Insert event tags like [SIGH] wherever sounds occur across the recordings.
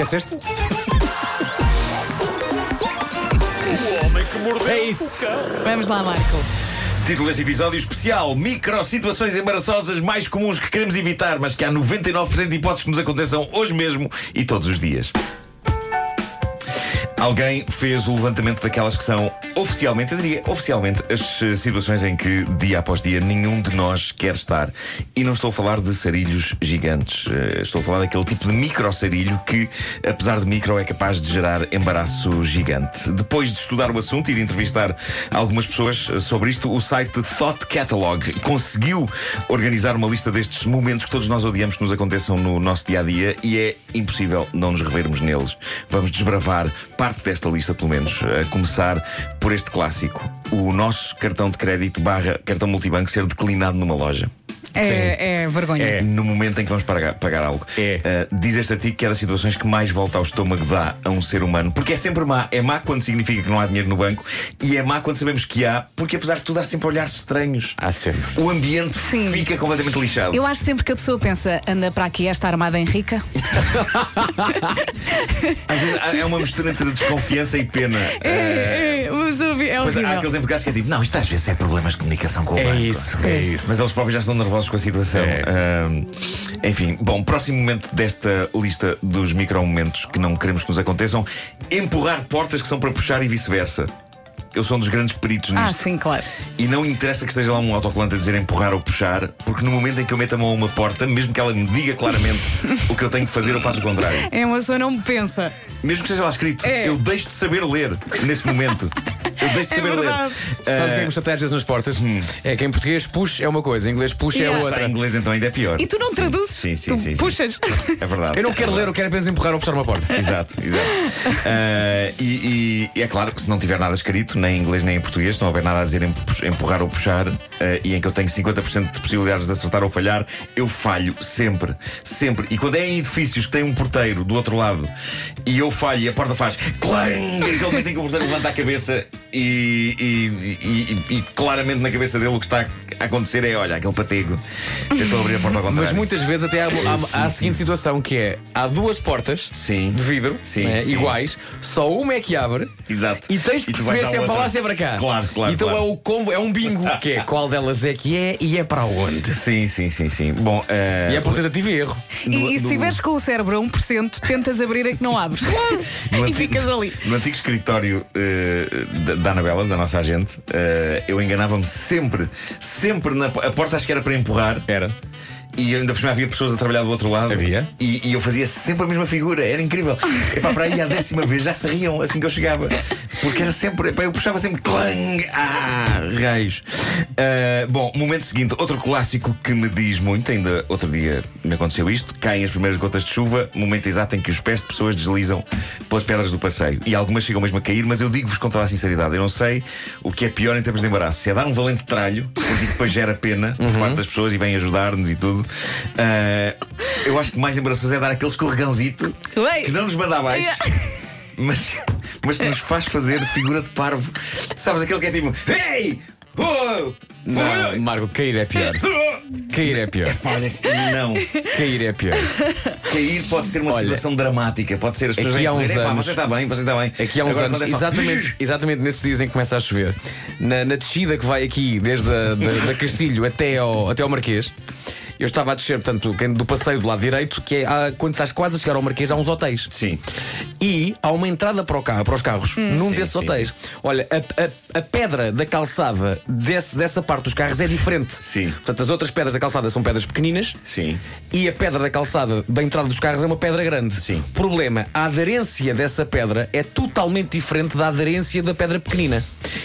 Esqueceste? O homem que mordeu É isso. Vamos lá, Marco. Título deste episódio especial: Micro situações embaraçosas mais comuns que queremos evitar, mas que há 99% de hipóteses que nos aconteçam hoje mesmo e todos os dias. Alguém fez o levantamento daquelas que são oficialmente, eu diria oficialmente, as eh, situações em que, dia após dia, nenhum de nós quer estar. E não estou a falar de sarilhos gigantes. Eh, estou a falar daquele tipo de micro sarilho que, apesar de micro, é capaz de gerar embaraço gigante. Depois de estudar o assunto e de entrevistar algumas pessoas eh, sobre isto, o site Thought Catalog conseguiu organizar uma lista destes momentos que todos nós odiamos que nos aconteçam no nosso dia a dia e é impossível não nos revermos neles. Vamos desbravar parte desta lista, pelo menos, a começar por este clássico: o nosso cartão de crédito barra cartão multibanco ser declinado numa loja. É, é vergonha. É no momento em que vamos pagar, pagar algo. É. Uh, diz este artigo que é das situações que mais volta ao estômago dá a um ser humano. Porque é sempre má. É má quando significa que não há dinheiro no banco e é má quando sabemos que há, porque apesar de tudo há sempre olhares estranhos. Há sempre. O ambiente Sim. fica completamente lixado. Eu acho sempre que a pessoa pensa, anda para aqui esta armada em rica. [LAUGHS] Às vezes há- é uma mistura entre desconfiança e pena. Uh, É, é, mas eu vi- é Pois há horrível. aqueles empregados que é tipo, não, isto às vezes é problemas de comunicação com o É banco. isso, é isso. Mas eles próprios já estão nervosos com a situação. É. Enfim, bom, próximo momento desta lista dos micromomentos que não queremos que nos aconteçam: empurrar portas que são para puxar e vice-versa. Eu sou um dos grandes peritos Ah, nisto. sim, claro. E não interessa que esteja lá um autocolante a dizer empurrar ou puxar, porque no momento em que eu meto a mão a uma porta, mesmo que ela me diga claramente [LAUGHS] o que eu tenho de fazer, eu faço o contrário. É uma pessoa não pensa. Mesmo que esteja lá escrito, É. eu deixo de saber ler nesse momento. [LAUGHS] Eu deixo de É saber ler. verdade. Sabes o que é que me chateia às vezes nas portas? É que em português push é uma coisa, em inglês push é. Está outra. em inglês então ainda é pior. E tu não Sim, traduzes? Sim, sim, tu sim, sim. puxas. É verdade. Eu não quero ler, eu quero apenas empurrar ou puxar uma porta. Exato, exato. Ah, e, e- e é claro que se não tiver nada escrito, nem em inglês nem em português, se não houver nada a dizer em pu- empurrar ou puxar, ah, e em que eu tenho 50% de possibilidades de acertar ou falhar, eu falho sempre. Sempre. E quando é em edifícios que tem um porteiro do outro lado e eu falho e a porta faz clang, aquele momento em que o porteiro levanta a cabeça e, e- e- e- claramente na cabeça dele o que está a acontecer é: olha, aquele patego tentou abrir a porta ao contrário. Mas muitas vezes até há, há- há a seguinte situação que é há duas portas Sim. de vidro Sim, né, sim. iguais, só uma é que abre Exato. e tens E vais perceber se é para lá se é para cá. Claro, claro, Então claro. é o combo, é um bingo, [LAUGHS] que é qual delas é que é e é para onde. Sim, sim, sim, sim. Bom, ah, E é por tentativa e erro. E, e se estiveres com o cérebro a 1%, tentas abrir é que não abre. [LAUGHS] No [LAUGHS] e antigo- ficas ali. No antigo escritório eh, da, da Anabela, da nossa agente, eh, eu enganava-me sempre, sempre na a porta acho que era para empurrar. Era. E ainda por cima havia pessoas a trabalhar do outro lado. Havia? E, e eu fazia sempre a mesma figura, era incrível. Epá, para aí a décima vez já se riam assim que eu chegava. Porque era sempre, epá, eu puxava sempre clang, ah, raios. Ah, bom, momento seguinte, outro clássico que me diz muito, ainda outro dia me aconteceu isto: caem as primeiras gotas de chuva, momento exato em que os pés de pessoas deslizam pelas pedras do passeio. E algumas chegam mesmo a cair, mas eu digo-vos com toda a sinceridade: eu não sei o que é pior em termos de embaraço. Se é dar um valente tralho, porque isso depois gera pena por parte das pessoas e vem ajudar-nos e tudo. Ah, eu acho que mais embaraçoso é dar aquele escorregãozito Ué. que não nos manda abaixo, Yeah. [LAUGHS] mas, mas que nos faz fazer figura de parvo. Sabes aquele que é tipo: Hey! Oh! Não, Marco, cair é pior. [LAUGHS] Cair é pior. Olha, não. Cair é pior. Cair pode ser uma Olha, situação dramática. Pode ser as pessoas aqui há uns correr, "Epá, anos- você está bem, você está bem. Aqui há uns Agora, anos, é só- exatamente, [LAUGHS] exatamente nesses dias em que começa a chover, na, na descida que vai aqui desde a, da, da Castilho até ao, até ao Marquês, eu estava a descer, portanto, do passeio do lado direito, que é ah, quando estás quase a chegar ao Marquês, há uns hotéis. Sim. E há uma entrada para, o carro, para os carros num Sim, desses sim, hotéis. Olha, a, a- a pedra da calçada desse- dessa parte dos carros é diferente. Sim. Portanto, as outras pedras da calçada são pedras pequeninas. Sim. E a pedra da calçada da entrada dos carros é uma pedra grande. Sim. Problema: a aderência dessa pedra é totalmente diferente da aderência da pedra pequenina.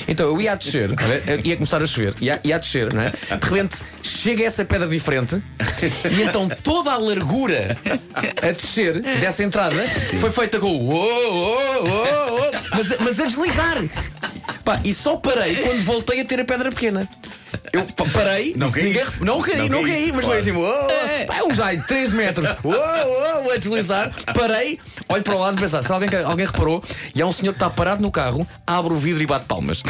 Então eu ia a descer, [LAUGHS] ia começar a chover, ia, ia a descer, não é? De repente chega essa pedra diferente e então toda a largura a descer dessa entrada foi feita com o uou, uou, uou, uou, mas, mas a deslizar. Pá, e só parei quando voltei a ter a pedra pequena. Eu pa- parei, Não ninguém- não caí, Não não, caí, mas claro. foi assim, pá, uns ai, 3 metros, uou, uou, a deslizar, parei, olho para o lado e pensar, se alguém, alguém reparou, e há um senhor que está parado no carro, abre o vidro e bate palmas.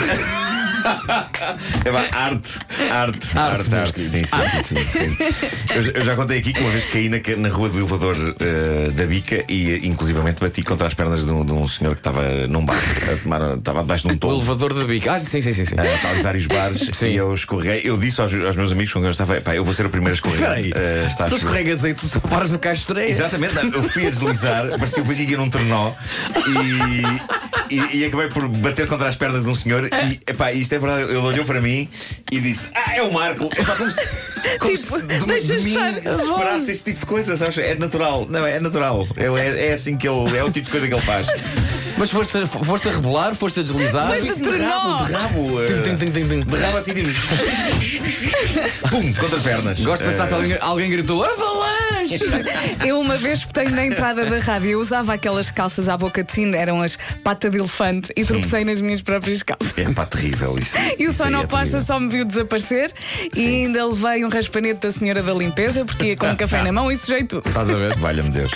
É pá, arte, arte, arte, arte, Sim, sim, sim, sim, sim. Eu, já- eu contei aqui que uma vez caí na, na rua do elevador eh, da Bica e, eh, inclusivamente, bati contra as pernas de um, senhor que estava num bar, estava debaixo de um O tolo. elevador da bica. Ah, sim, sim, sim. sim. Uh, estava em vários bares [LAUGHS] Sim. e eu escorreguei. Eu disse aos, meus amigos com quem eu estava: pá, eu vou ser o primeiro a escorregar. Peraí, Uh, tu chover." escorregas aí, tu paras no areia. Exatamente, eu fui a deslizar, parecia que ia num trenó e, e, e acabei por bater contra as pernas de um senhor. E epá, isto é verdade, ele olhou para mim e disse: Ah, é o Marco. Epá, como se, como Tipo, se de, deixa de mim se esperasse esse tipo de coisa, sabes? É natural, não, é natural. Ele é, é assim que ele é o tipo de coisa que ele faz. Mas foste, foste a rebolar, foste a deslizar. Foi de rabo, de rabo. uh, tim. De rabo assim, tipo. [LAUGHS] Pum, contra as pernas. Gosto de pensar que Uh, alguém, alguém gritou Avalanche! [LAUGHS] Eu uma vez botei na entrada da rádio, eu usava aquelas calças à boca de sino, eram as pata de elefante, e tropecei nas minhas próprias calças. É pá, terrível [LAUGHS] isso. E o Isso é sonoplasta terrível. só me viu desaparecer e Sim. ainda levei um raspanete da senhora da limpeza porque ia com um café [LAUGHS] na mão e sujei tudo. Estás a ver? Valha-me Deus.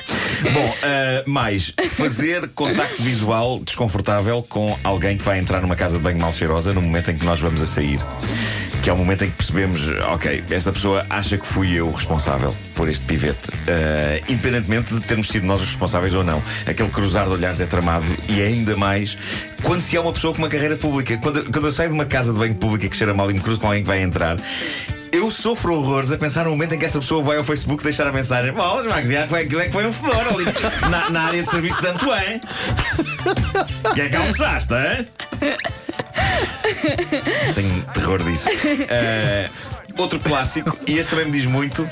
Bom, ah, mais, fazer contacto visual desconfortável com alguém que vai entrar numa casa de banho mal cheirosa no momento em que nós vamos a sair. Que é o momento em que percebemos, ok, esta pessoa acha que fui eu o responsável por este pivete. Ah, independentemente de termos sido nós os responsáveis ou não. Aquele cruzar de olhares é tramado e ainda mais quando se é uma pessoa com uma carreira pública. Quando, quando eu saio de uma casa de banho pública que cheira mal e me cruzo com alguém que vai entrar. Eu sofro horrores a pensar no momento em que essa pessoa vai ao Facebook deixar a mensagem. Bolas, Magdiaco, foi aquilo é que foi um fedor ali na, na área de serviço de Antoine. [LAUGHS] Que é que almoçaste, hein? Tenho terror disso. Eh, [LAUGHS] outro clássico, e este também me diz muito: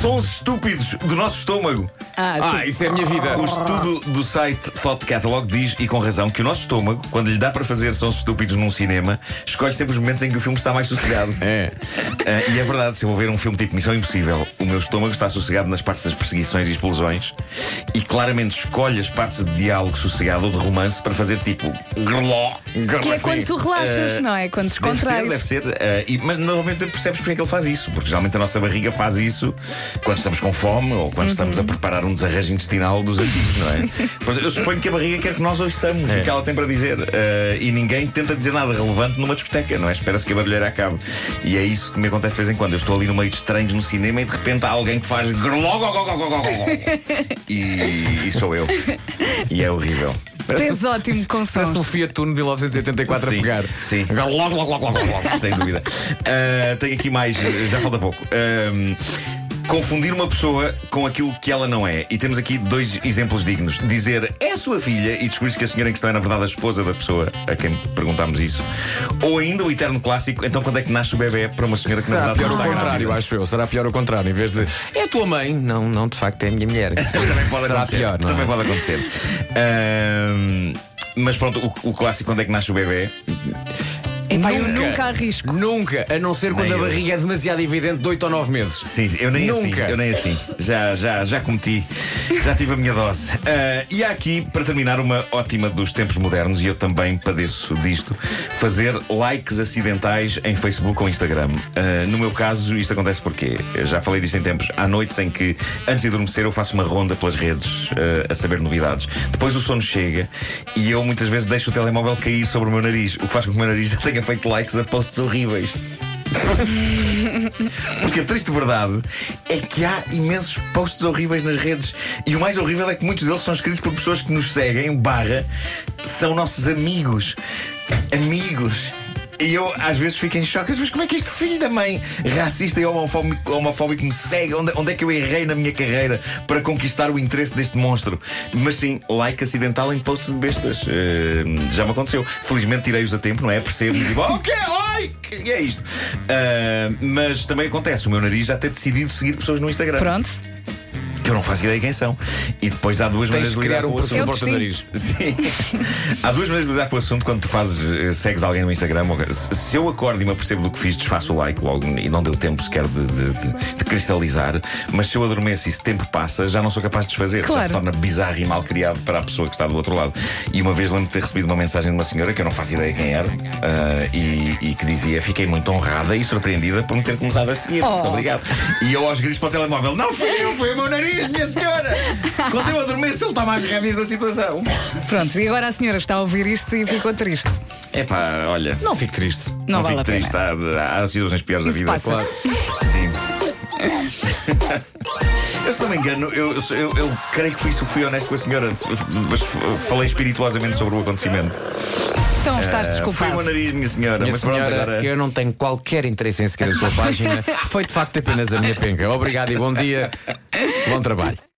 sons estúpidos do nosso estômago. Ah, Ah, isso é a minha vida. O estudo do site Thought Catalog diz, e com razão, que o nosso estômago, quando lhe dá para fazer sons estúpidos num cinema, escolhe sempre os momentos em que o filme está mais sossegado. É. Ah, e é verdade, se eu vou ver um filme tipo Missão Impossível, o meu estômago está sossegado nas partes das perseguições e explosões e claramente escolhe as partes de diálogo sossegado ou de romance para fazer tipo grló. Que é quando tu relaxas, não é? Quando Deve ser, descontrais. deve ser. ah, e- mas normalmente percebes porque é que ele faz isso, porque geralmente a nossa barriga faz isso quando estamos com fome ou quando estamos a preparar um desarranjo intestinal dos antigos, não é? [LAUGHS] Eu suponho que a barriga quer que nós ouçamos o que ela tem para dizer ah, e ninguém tenta dizer nada relevante numa discoteca, não é? Espera-se que a barulheira acabe. E é isso que me acontece de vez em quando. Eu estou ali no meio de estranhos no cinema e de repente há alguém que faz [LAUGHS] e, e sou eu. E é horrível. Tens ótimo com Parece um sons. Fiat Uno de 1984 Sim, a pegar. sim. Agora, logo, logo, logo, logo, logo. Sem dúvida. [LAUGHS] Ah, tenho aqui mais, já falta pouco. Confundir uma pessoa com aquilo que ela não é. E temos aqui dois exemplos dignos. Dizer é a sua filha e descobrir que a senhora em questão é na verdade a esposa da pessoa a quem perguntámos isso. Ou ainda o eterno clássico, então quando é que nasce o bebê para uma senhora que na Será verdade pior não está contrário, grávida? acho eu. Será pior o contrário. Em vez de é a tua mãe. Não, não, de facto é a minha mulher. [LAUGHS] Também pode Será acontecer. pior, não é? Também pode acontecer. Ahm, mas pronto, o, o clássico quando é que nasce o bebê? Epá, eu nunca arrisco. Nunca, a não ser quando Nem a eu. barriga é demasiado evidente de 8 ou 9 meses. Sim, eu nem assim, Nunca. eu nem assim. Já, já, já cometi, já tive a minha dose. Ah, e há aqui, para terminar, uma ótima dos tempos modernos, e eu também padeço disto: fazer likes acidentais em Facebook ou Instagram. Ah, no meu caso, isto acontece porque eu já falei disto em tempos. Há noites em que, antes de adormecer, eu faço uma ronda pelas redes ah, a saber novidades. Depois o sono chega e eu muitas vezes deixo o telemóvel cair sobre o meu nariz, o que faz com que o meu nariz já [LAUGHS] tenha feito likes a posts horríveis. Porque a triste verdade é que há imensos posts horríveis nas redes. E o mais horrível é que muitos deles são escritos por pessoas que nos seguem, barra, são nossos amigos. Amigos. E eu às vezes fico em choque, mas como é que este filho da mãe racista e homofóbico, homofóbico me segue? Onde, onde é que eu errei na minha carreira para conquistar o interesse deste monstro? Mas sim, like acidental em posts de bestas. Eh, já me aconteceu. Felizmente tirei-os a tempo, não é? Percebo e digo, ok, like! E é isto. Ah, mas também acontece o meu nariz já ter decidido seguir pessoas no Instagram. Pronto. Eu não faço ideia quem são. E depois há duas Tens maneiras de criar um com o perfil assunto. porta-nariz. Sim. [LAUGHS] Há duas maneiras de lidar com o assunto quando tu fazes, eh, segues alguém no Instagram. ou- Se eu acordo e me apercebo do que fiz, desfaço o like logo e não deu tempo sequer de, de- de- de cristalizar. Mas se eu adormeço e esse tempo passa, já não sou capaz de desfazer. Já Claro. se torna bizarro e mal criado para a pessoa que está do outro lado. E uma vez lembro de ter recebido uma mensagem de uma senhora que eu não faço ideia quem era ah, e, e que dizia: Fiquei muito honrada e surpreendida por me ter começado a seguir. Muito Oh. obrigado. E eu aos gritos para o telemóvel: Não fui eu, foi o meu nariz, minha senhora! Quando eu adormeço, ele está mais rédeas da situação. Pronto, e agora a senhora está a ouvir isto e ficou triste. É pá, olha. Não fico triste. Não vale fico a pena. triste. Há, há situações piores Isso da vida. passa. Claro. Sim. [LAUGHS] eu, se não me engano, eu, eu, eu creio que fui, fui honesto com a senhora, mas falei espirituosamente sobre o acontecimento. Então estás Ah, Foi o desculpado. nariz, minha senhora. Minha mas pronto, senhora, agora. eu não tenho qualquer interesse em seguir a sua página. [LAUGHS] Foi de facto apenas a minha penca. Obrigado e bom dia. Bom trabalho.